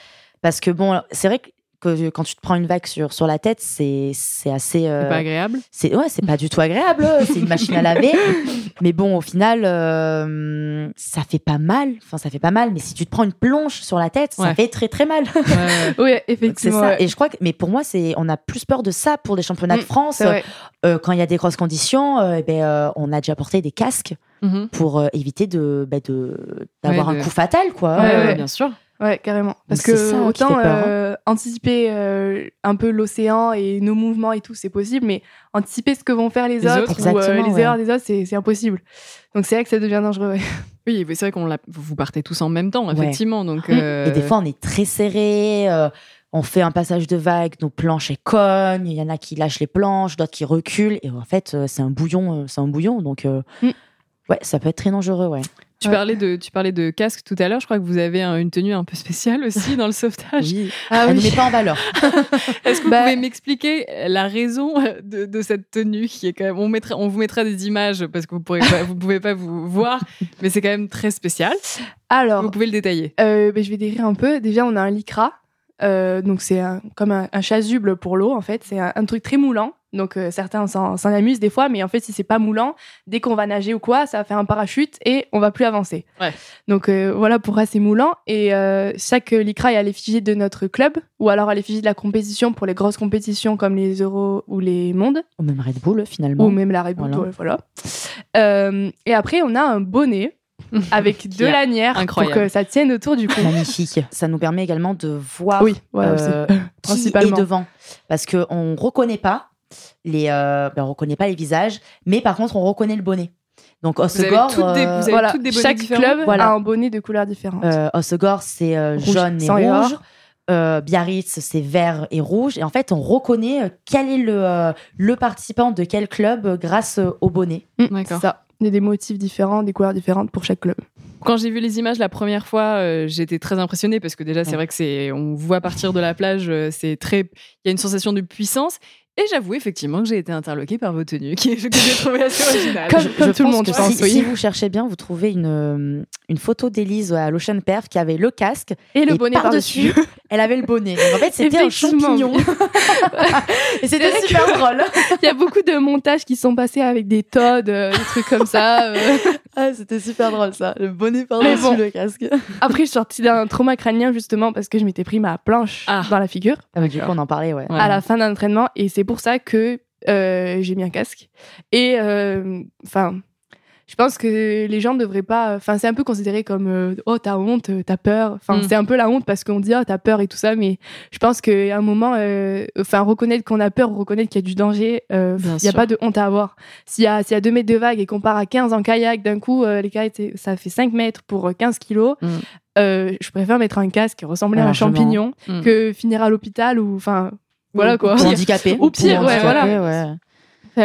Parce que bon, c'est vrai que que quand tu te prends une vague sur, sur la tête, c'est c'est assez. euh, C'est pas agréable. c'est ouais, c'est pas du tout agréable. c'est une machine à laver. [LAUGHS] Mais bon, au final, euh, ça fait pas mal. Enfin, ça fait pas mal. Mais si tu te prends une plonge sur la tête, Ouais. ça fait très très mal. [LAUGHS] Oui, effectivement. ça. ouais. Et je crois que, mais pour moi, c'est, on a plus peur de ça pour des championnats de Mm, France. Euh, quand il y a des grosses conditions, euh, eh ben, euh, on a déjà porté des casques Mhm. pour euh, éviter de, bah, de, d'avoir Ouais, un coup fatal, quoi. Bien sûr. Ouais, carrément. Parce que ça qui autant hein. euh, anticiper euh, un peu l'océan et nos mouvements et tout, c'est possible, mais anticiper ce que vont faire les, Les autres, autres. ou euh, les ouais. erreurs des autres, c'est impossible. Donc c'est là que ça devient dangereux. ouais. [LAUGHS] Oui, c'est vrai qu'on vous partez tous en même temps, Ouais. effectivement. Donc, Mm. euh, Et des fois, on est très serré. euh, on fait un passage de vague, nos planches elles cognent. Il y en a qui lâchent les planches, d'autres qui reculent. Et en fait, c'est un bouillon. C'est un bouillon. Donc, euh, Mm. ouais, ça peut être très dangereux. Ouais. Tu, parlais de, tu parlais de casque tout à l'heure. Je crois que vous avez un- une tenue un peu spéciale aussi dans le sauvetage. Oui. Ah Elle oui. ne met pas en valeur. [LAUGHS] Est-ce que vous Bah- pouvez m'expliquer la raison de, de cette tenue qui est quand même on mettra on vous mettra des images parce que vous pourrez pas, vous pouvez pas vous voir mais c'est quand même très spécial. Alors, Vous pouvez le détailler. euh, ben, je vais décrire un peu. Déjà, on a un lycra. Euh, donc c'est comme un, un chasuble pour l'eau en fait. C'est un, un truc très moulant. Donc euh, certains s'en s'en amusent des fois, mais en fait si c'est pas moulant, dès qu'on va nager ou quoi, ça va faire un parachute et on va plus avancer. Ouais. Donc euh, voilà pourquoi c'est moulant. Et euh, chaque lycra est à l'effigie de notre club ou alors à l'effigie de la compétition pour les grosses compétitions comme les Euros ou les Mondes Ou même Red Bull, finalement. ou même la Red Bull. Voilà. ouais, Voilà. Euh, et après on a un bonnet [LAUGHS] avec deux lanières incroyable. pour que ça tienne autour du cou. Magnifique. Ça nous permet également de voir Oui, ouais, euh, [LAUGHS] qui Principalement. est devant. Parce qu'on ne reconnaît pas les, euh, ben, on reconnaît pas les visages, mais par contre, on reconnaît le bonnet. Donc, Vous avez Osegor, toutes des- euh, vous avez Voilà, toutes des bonnets chaque différents club Voilà. a un bonnet de couleurs différentes. euh, Osegor, c'est euh, Rouge, jaune et rouge. Euh, Biarritz, c'est vert et rouge. Et en fait, on reconnaît euh, quel est le, euh, le participant de quel club euh, grâce euh, au bonnet. Mm, D'accord. c'est ça. Il y a des motifs différents, des couleurs différentes pour chaque club. Quand j'ai vu les images la première fois, euh, j'étais très impressionnée parce que déjà c'est Ouais. vrai que c'est on voit partir de la plage, euh, c'est très il y a une sensation de puissance et j'avoue effectivement que j'ai été interloquée par vos tenues qui [LAUGHS] que j'ai trouvé assez originales. Comme- Je- comme je tout le monde, que je pense, si, oui. si vous cherchez bien, vous trouvez une, euh, une photo d'Élise à l'Ocean Perf qui avait le casque Et le et bonnet par-dessus. elle avait le bonnet. Donc, en fait, c'était un champignon. [LAUGHS] et c'était super drôle. Il y a beaucoup de montages qui sont passés avec des tods, euh, des trucs comme ça. euh. [LAUGHS] Ah, c'était super drôle ça. Le bonnet par-dessus bon. le casque. [LAUGHS] Après, je suis sortie d'un trauma crânien justement parce que je m'étais pris ma planche Ah. dans la figure Ah, du coup, on en parlait, ouais. Ouais. à la fin d'un entraînement et c'est pour ça que euh, j'ai mis un casque. Et euh, enfin, je pense que les gens ne devraient pas. Enfin, c'est un peu considéré comme euh, oh t'as honte, euh, t'as peur. Enfin, Mm. c'est un peu la honte parce qu'on dit oh t'as peur et tout ça, mais je pense qu'à un moment, euh, enfin reconnaître qu'on a peur, ou reconnaître qu'il y a du danger, euh, il Bien n'y a pas de honte à avoir. S'il y a s'il y a 2 mètres de vague et qu'on part à 15 en kayak d'un coup, euh, les kayaks ça fait 5 mètres pour euh, 15 kilos. Mm. euh, je préfère mettre un casque qui ressemblait à un champignon Mm. que finir à l'hôpital ou enfin voilà Ou- quoi. ou handicapé. [LAUGHS] Au pire, ouais, handicapé, voilà. ouais.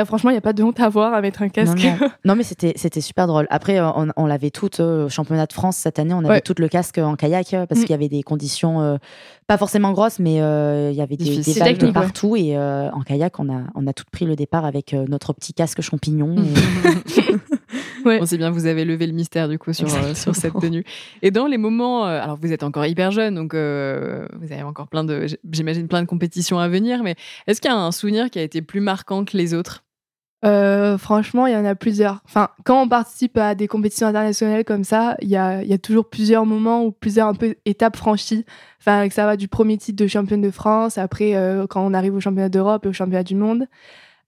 Franchement, il n'y a pas de honte à avoir à mettre un casque. Non, non. [LAUGHS] Non, mais c'était c'était super drôle. Après, euh, on, on l'avait toutes euh, au championnat de France cette année. On avait Ouais. toutes le casque en kayak euh, parce Mm. qu'il y avait des conditions euh, pas forcément grosses, mais euh, il y avait des, des vagues ouais. partout. Et euh, en kayak, on a on a toutes pris le départ avec euh, notre petit casque champignon. Mm. [LAUGHS] Et- [LAUGHS] Ouais. On sait bien, vous avez levé le mystère du coup sur, euh, sur cette tenue. Et dans les moments, euh, alors vous êtes encore hyper jeune, donc euh, vous avez encore plein de, j'imagine plein de compétitions à venir, mais est-ce qu'il y a un souvenir qui a été plus marquant que les autres? Franchement, il y en a plusieurs. Enfin, quand on participe à des compétitions internationales comme ça, il y a, y a toujours plusieurs moments ou plusieurs un peu étapes franchies. Enfin, que ça va du premier titre de championne de France, après quand on arrive au championnat d'Europe et au championnat du monde.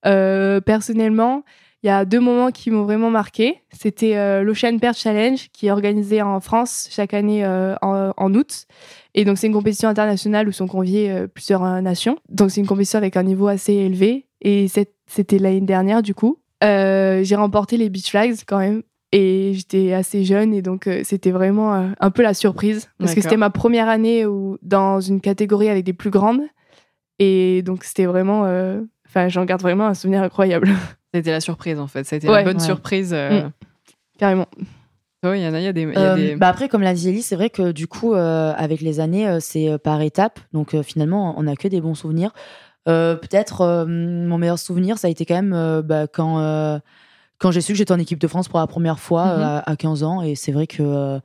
Personnellement, il y a deux moments qui m'ont vraiment marqué. C'était euh, l'Ocean Perch Challenge qui est organisé en France chaque année euh, en, en août. Et donc, c'est une compétition internationale où sont conviées euh, plusieurs nations. Donc, c'est une compétition avec un niveau assez élevé. Et c'était l'année dernière, du coup. J'ai remporté les Beach Flags quand même. Et j'étais assez jeune. Et donc, c'était vraiment un peu la surprise. Parce que c'était ma première année où, dans une catégorie avec des plus grandes. Et donc, c'était vraiment. Enfin, j'en garde vraiment un souvenir incroyable. [LAUGHS] C'était la surprise en fait, ça a été Ouais. la bonne Ouais. surprise. euh. Mm. Carrément. Ouais, il y en a, il y a des. y a Euh, bah après, comme l'a dit Ellie, c'est vrai que du coup, euh, avec les années, c'est par étapes. Donc finalement, on n'a que des bons souvenirs. Peut-être mon meilleur souvenir, ça a été quand même bah, quand, quand j'ai su que j'étais en équipe de France pour la première fois Mhm. euh, à, à 15 ans. Et c'est vrai que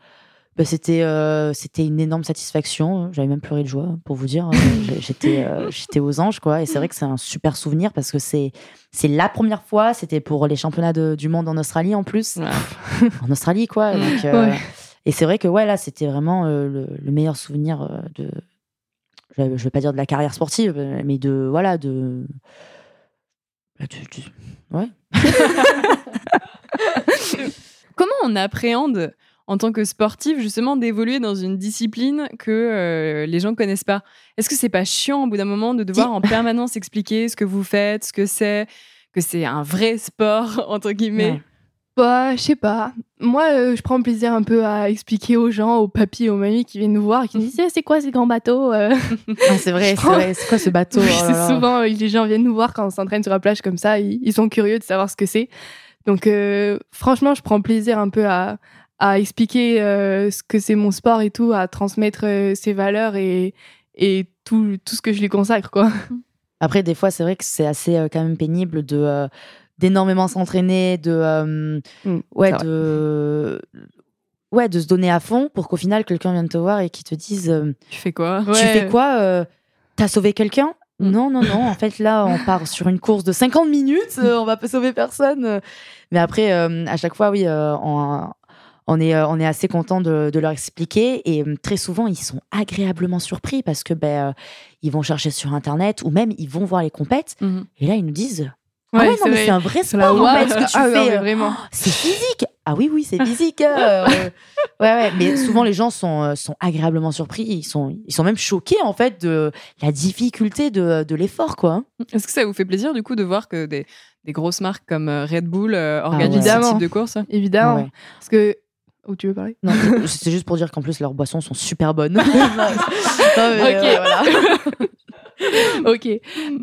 bah, c'était euh, c'était une énorme satisfaction. J'avais même pleuré de joie, pour vous dire. [LAUGHS] J'étais euh, j'étais aux anges, quoi. Et c'est vrai que c'est un super souvenir parce que c'est c'est la première fois. C'était pour les championnats de- du monde en Australie en plus Ouais. [LAUGHS] en Australie, quoi. Donc, euh, Ouais. Et c'est vrai que ouais, là, c'était vraiment euh, le, le meilleur souvenir de. Je je vais pas dire de la carrière sportive, mais de voilà de. Ouais. [LAUGHS] Comment on appréhende en tant que sportif, justement, d'évoluer dans une discipline que euh, les gens connaissent pas. Est-ce que c'est pas chiant au bout d'un moment de devoir en [LAUGHS] permanence expliquer ce que vous faites, ce que c'est, que c'est un vrai sport [LAUGHS] entre guillemets? Bah, je sais pas. Moi, euh, je prends plaisir un peu à expliquer aux gens, aux papis, aux mamies qui viennent nous voir, qui nous disent [LAUGHS] Eh, c'est quoi ces grands bateaux euh? Ah, c'est vrai, c'est vrai. C'est quoi ce bateau? Oui, Oh là c'est là. souvent euh, les gens viennent nous voir quand on s'entraîne sur la plage comme ça, ils, ils sont curieux de savoir ce que c'est. Donc euh, franchement, je prends plaisir un peu à, à expliquer euh, ce que c'est mon sport et tout, à transmettre euh, ses valeurs et, et tout, tout ce que je lui consacre quoi. [LAUGHS] Après, des fois, c'est vrai que c'est assez euh, quand même pénible de d'énormément s'entraîner, de Mm, ouais, de ouais, de se donner à fond pour qu'au final quelqu'un vienne te voir et qui te dise Tu fais quoi? tu Ouais. fais quoi T'as sauvé quelqu'un? Mm. Non, non, non. En fait, là, on part sur une course de 50 minutes. on va pas sauver personne. Mais après, à chaque fois, oui, on, on est, euh, on est assez content de, de leur expliquer. Et euh, très souvent, ils sont agréablement surpris parce que ben, euh, ils vont chercher sur Internet ou même ils vont voir les compètes. Mhm. Et là, ils nous disent Ah ouais, non, c'est mais vrai. c'est un vrai sport, en fait, ce que [LAUGHS] tu Ah, fais. euh, [GASPS] c'est physique. Ah oui, oui, c'est physique. euh, [LAUGHS] ouais, ouais. Mais souvent, les gens sont, sont agréablement surpris. Ils sont, ils sont même choqués, en fait, de la difficulté de, de l'effort, quoi. Est-ce que ça vous fait plaisir du coup de voir que des, des grosses marques comme Red Bull euh, organisent ce type de course? Évidemment. Ouais. Parce que. Oh, tu veux parler? Non, c'est juste pour dire qu'en plus, leurs boissons sont super bonnes. [LAUGHS] Non, mais, Ok. euh, voilà. [LAUGHS] [LAUGHS] ok.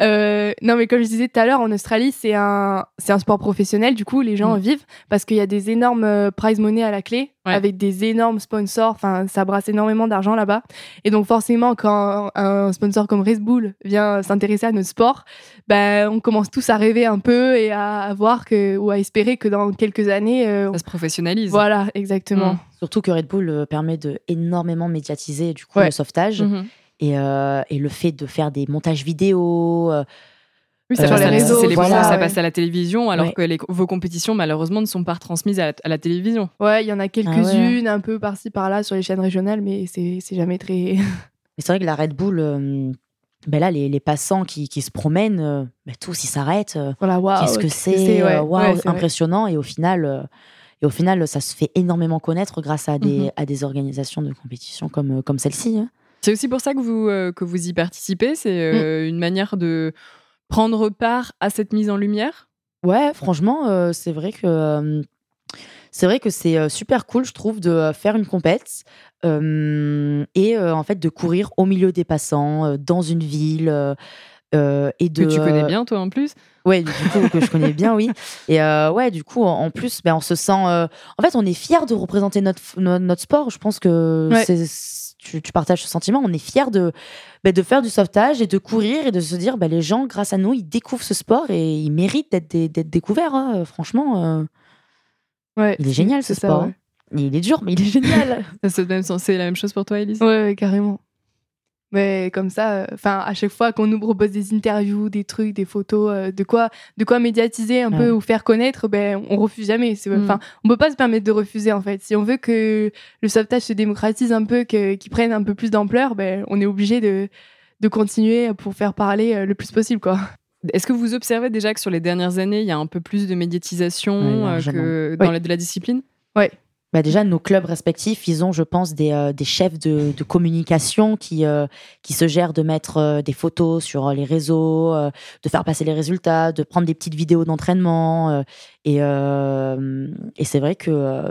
Euh, non, mais comme je disais tout à l'heure, en Australie, c'est un, c'est un sport professionnel. Du coup, les gens Mm. en vivent parce qu'il y a des énormes euh, prize money à la clé Ouais. avec des énormes sponsors. Enfin, ça brasse énormément d'argent là-bas. Et donc, forcément, quand un sponsor comme Red Bull vient s'intéresser à notre sport, ben, on commence tous à rêver un peu et à, à voir que, ou à espérer que dans quelques années, euh, Ça se professionnalise. voilà, exactement. Mm. Surtout que Red Bull euh, permet de énormément médiatiser du coup Ouais. le sauvetage Mhm. Et, euh, et le fait de faire des montages vidéo. euh, Oui, ça Sur passe les à la- réseaux, c'est les voilà, moments où ça ouais. passe à la télévision, alors Ouais. que les- vos compétitions, malheureusement, ne sont pas retransmises à la, à la télévision. Ouais, il y en a Ah quelques-unes un peu par-ci par-là sur les chaînes régionales, mais c'est jamais très. [LAUGHS] Mais c'est vrai que la Red Bull, euh, ben là, les, les passants qui, qui se promènent, euh, ben tous ils s'arrêtent. euh, voilà. Qu'est-ce que c'est ouais, euh, ouais, vrai. impressionnant. Et au final, euh, et au final, ça se fait énormément connaître grâce à des, Mhm. à des organisations de compétition comme, euh, comme celle-ci. hein. C'est aussi pour ça que vous, euh, que vous y participez. C'est Mm. euh, une manière de prendre part à cette mise en lumière? Ouais, franchement, euh, c'est vrai que c'est vrai que c'est super cool, je trouve, de faire une compète et en fait de courir au milieu des passants dans une ville. et de, Que tu connais bien, toi, en plus? Ouais, du coup, que je connais bien, oui. Et ouais, du coup, en plus, ben, on se sent. En fait, on est fier de représenter notre, no- notre sport. Je pense que Ouais. c'est- tu, tu partages ce sentiment. On est fier de, ben, de faire du sauvetage et de courir et de se dire, ben, les gens, grâce à nous, ils découvrent ce sport et ils méritent d'être dé- d'être découverts. hein. Franchement, euh, Ouais, il est génial ce ça, sport. ouais. Il est dur, mais il est génial. [LAUGHS] Ça, C'est même- c'est la même chose pour toi, Elise? Ouais, ouais, carrément. Mais comme ça, enfin, à chaque fois qu'on nous propose des interviews, des trucs, des photos, euh, de quoi, de quoi médiatiser un peu Ouais. ou faire connaître, ben, on refuse jamais. C'est- Mm. Enfin, on peut pas se permettre de refuser en fait. Si on veut que le sauvetage se démocratise un peu, que, qu'il prenne un peu plus d'ampleur, ben, on est obligé de, de continuer pour faire parler euh, le plus possible, quoi. Est-ce que vous observez déjà que sur les dernières années, il y a un peu plus de médiatisation Ouais, euh, que dans Ouais. la, de la discipline? Bah déjà, nos clubs respectifs, ils ont, je pense, des, euh, des chefs de, de communication qui, euh, qui se gèrent de mettre euh, des photos sur euh, les réseaux, euh, de faire passer les résultats, de prendre des petites vidéos d'entraînement. euh, et euh, et c'est vrai que euh,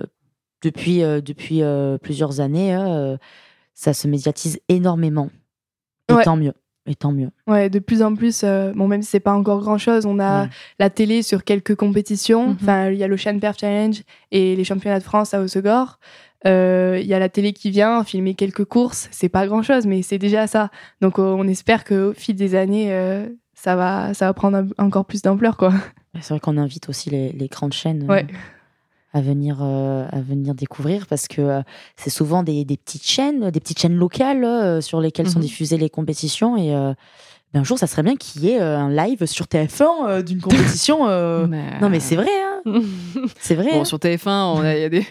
depuis, euh, depuis euh, plusieurs années, euh, ça se médiatise énormément. Et Ouais. tant mieux. Et tant mieux. Ouais, de plus en plus, euh, bon, même si c'est pas encore grand chose, on a Ouais. la télé sur quelques compétitions. Mhm. Enfin, il y a l'Ocean Perf Challenge et les championnats de France à Hossegor. Euh, Il y a la télé qui vient filmer quelques courses. C'est pas grand chose, mais c'est déjà ça. Donc, euh, on espère qu'au fil des années, euh, ça, va, ça va prendre encore plus d'ampleur, quoi. C'est vrai qu'on invite aussi les, les grandes chaînes. Ouais. À venir euh, à venir découvrir parce que euh, c'est souvent des, des petites chaînes des petites chaînes locales euh, sur lesquelles sont Mhm. diffusées les compétitions et ben, un jour ça serait bien qu'il y ait un live sur TF1 euh, d'une [LAUGHS] compétition non mais c'est vrai hein, [LAUGHS] c'est vrai Bon, hein. sur TF1, on a, il y a des.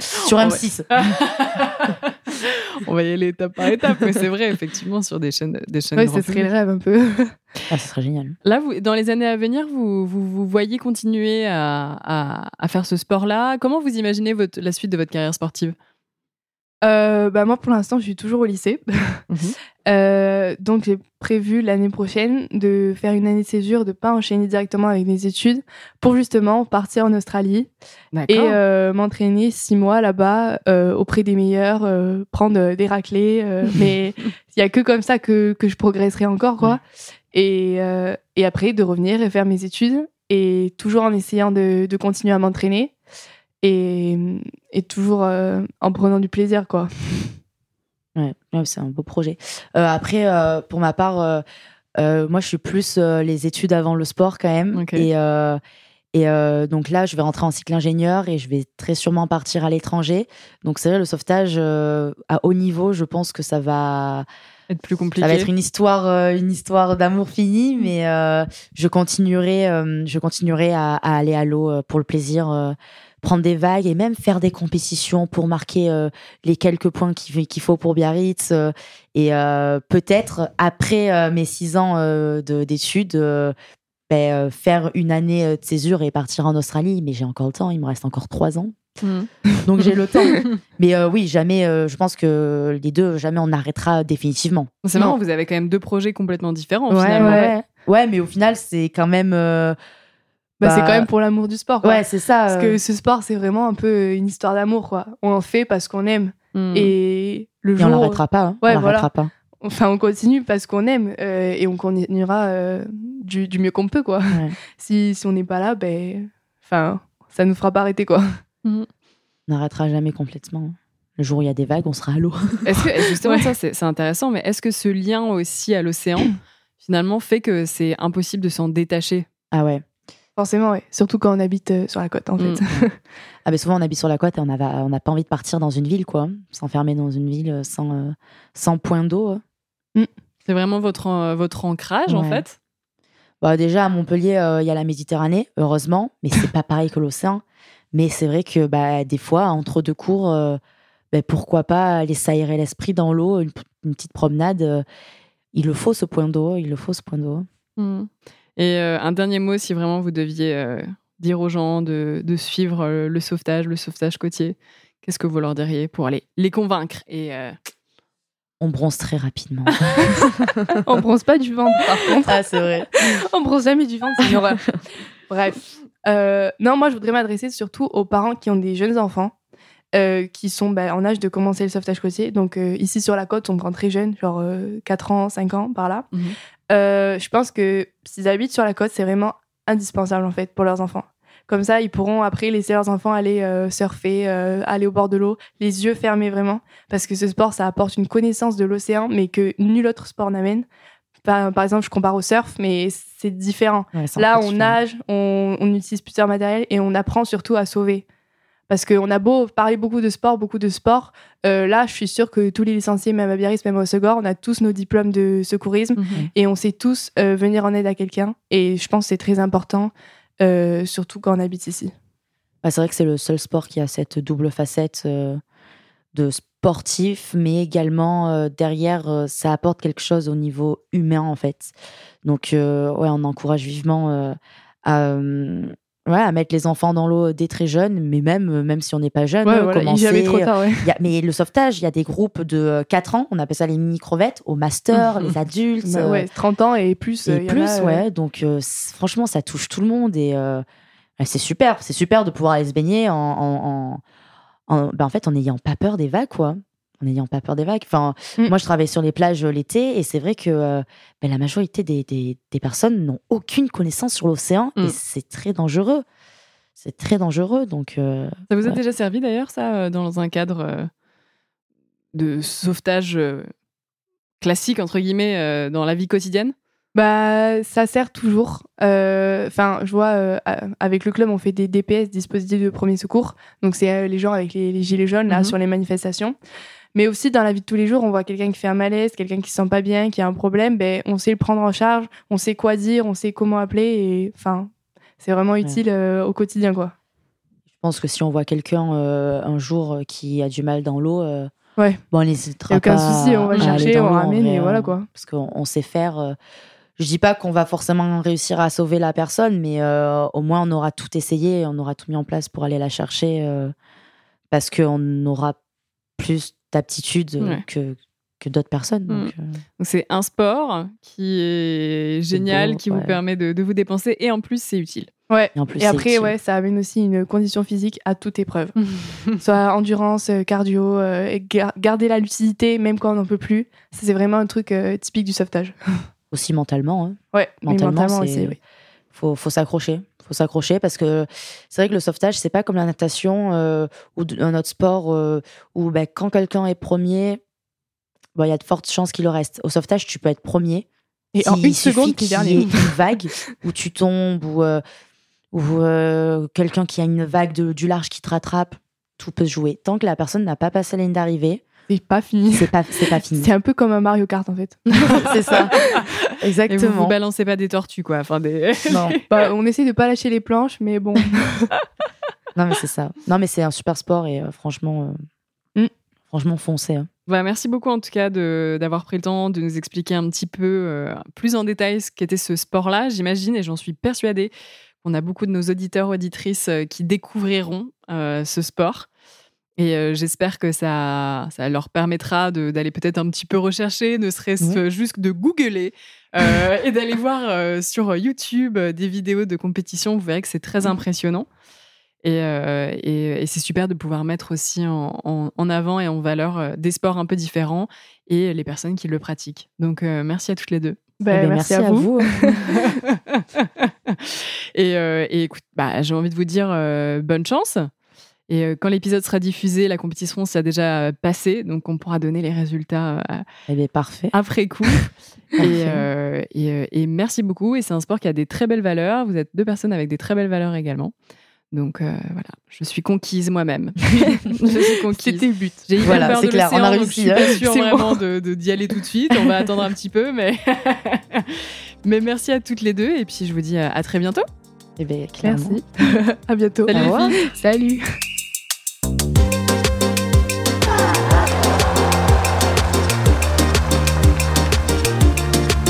sur [LAUGHS] Ouais. M6 On va y aller étape par étape, mais c'est vrai, effectivement, sur des chaînes, des chaînes grand ce serait le rêve un peu. Ah, ce serait génial. Là, vous, dans les années à venir, vous vous, vous voyez continuer à, à- à faire ce sport-là. Comment vous imaginez votre, la suite de votre carrière sportive? Euh, bah moi, pour l'instant, je suis toujours au lycée. [LAUGHS] Mhm. Euh, donc, j'ai prévu l'année prochaine de faire une année de césure, de pas enchaîner directement avec mes études, pour justement partir en Australie et euh, m'entraîner six mois là-bas euh, auprès des meilleurs, prendre des raclés. euh, [LAUGHS] mais il y a que comme ça que, que je progresserai encore, quoi. Et, et après, de revenir et faire mes études, et toujours en essayant de, de continuer à m'entraîner, et, et toujours euh, en prenant du plaisir, quoi. [LAUGHS] Ouais, ouais, c'est un beau projet. Euh, après, euh, pour ma part, moi, je suis plus les études avant le sport quand même. Et, et donc là, je vais rentrer en cycle ingénieur et je vais très sûrement partir à l'étranger. Donc c'est vrai, le sauvetage à haut niveau, je pense que ça va, Être plus compliqué. ça va être une histoire, euh, une histoire d'amour fini, mais euh, je continuerai, euh, je continuerai à, à aller à l'eau pour le plaisir, prendre des vagues et même faire des compétitions pour marquer euh, les quelques points qu'il faut pour Biarritz. euh, et euh, peut-être après mes six ans de- d'études. ben, faire une année de césure et partir en Australie, mais j'ai encore le temps, il me reste encore trois ans. Mhm. Donc j'ai le [LAUGHS] temps. Mais euh, oui, jamais, euh, je pense que les deux, jamais on arrêtera définitivement. C'est marrant, vous avez quand même deux projets complètement différents Ouais, finalement. ouais. Ouais, mais au final, c'est quand même. euh, Bah, c'est Bah, quand même pour l'amour du sport. quoi. Ouais, c'est ça. Parce euh, que ce sport, c'est vraiment un peu une histoire d'amour, quoi. On en fait parce qu'on aime. Mhm. Et le et jour. on l'arrêtera pas. hein. Ouais, on voilà. l'arrêtera pas. Enfin, on continue parce qu'on aime. euh, et on continuera euh, du, du mieux qu'on peut, quoi. Ouais. [LAUGHS] Si, si on n'est pas là, ben. Enfin, ça nous fera pas arrêter, quoi. On n'arrêtera jamais complètement. Le jour où il y a des vagues, on sera à l'eau. [LAUGHS] Est-ce que justement Ouais. ça c'est intéressant, mais est-ce que ce lien aussi à l'océan finalement fait que c'est impossible de s'en détacher? Ah ouais. Forcément, ouais. Surtout quand on habite euh, sur la côte, en fait. Mm. [LAUGHS] Ah ben souvent on habite sur la côte et on n'a on pas envie de partir dans une ville quoi, s'enfermer dans une ville euh, sans euh, sans point d'eau. hein. C'est vraiment votre euh, votre ancrage en fait? Bah déjà à Montpellier euh, il y a la Méditerranée heureusement, mais c'est pas [LAUGHS] pareil que l'océan. Mais c'est vrai que bah des fois entre deux cours, euh, ben, pourquoi pas aller s'aérer l'esprit dans l'eau, une, une petite promenade. euh, il le faut ce point d'eau, il le faut ce point d'eau. Mhm. Et euh, un dernier mot si vraiment vous deviez euh, dire aux gens de, de suivre euh, le sauvetage, le sauvetage côtier, qu'est-ce que vous leur diriez pour aller les convaincre et euh, On bronze très rapidement. [LAUGHS] on bronze pas du ventre, par contre. ah c'est vrai. on bronze jamais du ventre, c'est une horreur. Bref. Euh, non, moi, je voudrais m'adresser surtout aux parents qui ont des jeunes enfants. euh, qui sont bah, en âge de commencer le sauvetage côtier. Donc euh, ici sur la côte, on prend très jeune, genre euh, 4 ans, 5 ans, par là. Mhm. Euh, je pense que s'ils habitent sur la côte, c'est vraiment indispensable en fait pour leurs enfants. Comme ça, ils pourront après laisser leurs enfants aller euh, surfer, euh, aller au bord de l'eau, les yeux fermés vraiment, parce que ce sport, ça apporte une connaissance de l'océan, mais que nul autre sport n'amène. Par, par exemple, je compare au surf, mais c'est différent. Ouais, Là, on nage, on, on utilise plusieurs matériels et on apprend surtout à sauver. Parce qu'on a beau parler beaucoup de sport, beaucoup de sport, euh, là, je suis sûre que tous les licenciés, même à Biarritz, même au Segor, on a tous nos diplômes de secourisme Mhm. et on sait tous euh, venir en aide à quelqu'un. Et je pense que c'est très important, euh, surtout quand on habite ici. Bah, c'est vrai que c'est le seul sport qui a cette double facette de sportif, mais également euh, derrière, euh, ça apporte quelque chose au niveau humain en fait. Donc, euh, ouais, on encourage vivement à, ouais, à mettre les enfants dans l'eau dès très jeunes, mais même, euh, même si on n'est pas jeune, Ouais, euh, voilà, commencer, trop tard, ouais. y a- mais le sauvetage, il y a des groupes de euh, 4 ans, on appelle ça les mini-crevettes, au master, [LAUGHS] les adultes. Bah euh, ouais, 30 ans et plus. euh, et y plus, a, euh, ouais. Donc, euh, franchement, ça touche tout le monde et euh, c'est super. C'est super de pouvoir aller se baigner en, en, en, en- ben, en fait, en n'ayant pas peur des vagues, quoi. En n'ayant pas peur des vagues. Enfin, Mm. moi, je travaille sur les plages euh, l'été et c'est vrai que euh, ben, la majorité des, des, des personnes n'ont aucune connaissance sur l'océan Mm. et c'est très dangereux. C'est très dangereux. Donc, euh, Ça vous a Ouais. déjà servi d'ailleurs, ça, dans un cadre de sauvetage classique, entre guillemets, dans la vie quotidienne? Bah, ça sert toujours. Euh, Enfin, je vois, euh, avec le club, on fait des DPS, dispositifs de premier secours. Donc, c'est euh, les gens avec les, les gilets jaunes, là, Mhm. sur les manifestations. Mais aussi, dans la vie de tous les jours, on voit quelqu'un qui fait un malaise, quelqu'un qui se sent pas bien, qui a un problème. Ben, on sait le prendre en charge, on sait quoi dire, on sait comment appeler. Et enfin, c'est vraiment utile euh, au quotidien, quoi. je pense que si on voit quelqu'un euh, un jour euh, qui a du mal dans l'eau, euh, Ouais. bon, on n'hésitera a aucun pas souci, on va aller chercher, on ramène et voilà quoi. Parce qu'on on sait faire. je dis pas qu'on va forcément réussir à sauver la personne, mais euh, au moins on aura tout essayé, on aura tout mis en place pour aller la chercher, euh, parce qu'on aura plus d'aptitude Ouais. que, que d'autres personnes. Donc, euh, Donc c'est un sport qui est génial, beau, qui vous ouais. permet de, de vous dépenser et en plus c'est utile. Ouais. et en plus, Et c'est après, utile. ouais, ça amène aussi une condition physique à toute épreuve. [LAUGHS] Soit endurance, euh, cardio, euh, et gar- garder la lucidité même quand on n'en peut plus. Ça, c'est vraiment un truc euh, typique du sauvetage. aussi mentalement. hein. Ouais, mais Mentalement, mentalement c'est- aussi, oui. faut, faut s'accrocher. Faut s'accrocher parce que c'est vrai que le sauvetage, c'est pas comme la natation euh, ou un autre sport euh, où ben, quand quelqu'un est premier, bon, il y a de fortes chances qu'il le reste. Au sauvetage, tu peux être premier. Et en une seconde, y dernier. ait une vague où tu tombes ou, euh, ou quelqu'un qui a une vague de, du large qui te rattrape, tout peut se jouer. Tant que la personne n'a pas passé la ligne d'arrivée, C'est pas fini. c'est pas, c'est pas [LAUGHS] fini. C'est un peu comme un Mario Kart en fait. [LAUGHS] c'est ça. [LAUGHS] Et vous, Exactement. vous balancez pas des tortues quoi. Enfin des. [LAUGHS] Non. [LAUGHS] Bah, on essaie de pas lâcher les planches, mais bon. [LAUGHS] Non, mais c'est ça. Non, mais c'est un super sport et euh, franchement, euh, Mm. franchement, foncez. hein. Bah, merci beaucoup en tout cas de- d'avoir pris le temps de nous expliquer un petit peu euh, plus en détail ce qu'était ce sport-là. J'imagine et j'en suis persuadée qu'on a beaucoup de nos auditeurs auditrices euh, qui découvriront euh, ce sport. Et euh, j'espère que ça, ça leur permettra de- d'aller peut-être un petit peu rechercher, ne serait-ce Ouais. juste de googler euh, et d'aller voir euh, sur YouTube euh, des vidéos de compétition. Vous verrez que c'est très impressionnant. Et, euh, et- et c'est super de pouvoir mettre aussi en, en- en avant et en valeur euh, des sports un peu différents et les personnes qui le pratiquent. Donc euh, merci à toutes les deux. Bah, Eh ben, merci, à vous. hein. [LAUGHS] et, euh, et écoute, bah, j'ai envie de vous dire euh, bonne chance. Et euh, quand l'épisode sera diffusé, la compétition s'est déjà euh, passée, donc on pourra donner les résultats euh, eh après coup. [LAUGHS] et, merci beaucoup. Et c'est un sport qui a des très belles valeurs. Vous êtes deux personnes avec des très belles valeurs également. Donc voilà, je suis conquise moi-même. [LAUGHS] je suis conquise. C'était le but. J'ai eu voilà, peur de clair, on a réussi. Je suis pas hein. sûre vraiment bon. de d'y aller tout de suite. On va attendre un petit peu, mais [LAUGHS] mais merci à toutes les deux. Et puis je vous dis à, très bientôt. Eh bien, clairement. Merci. à bientôt. Au revoir. Salut.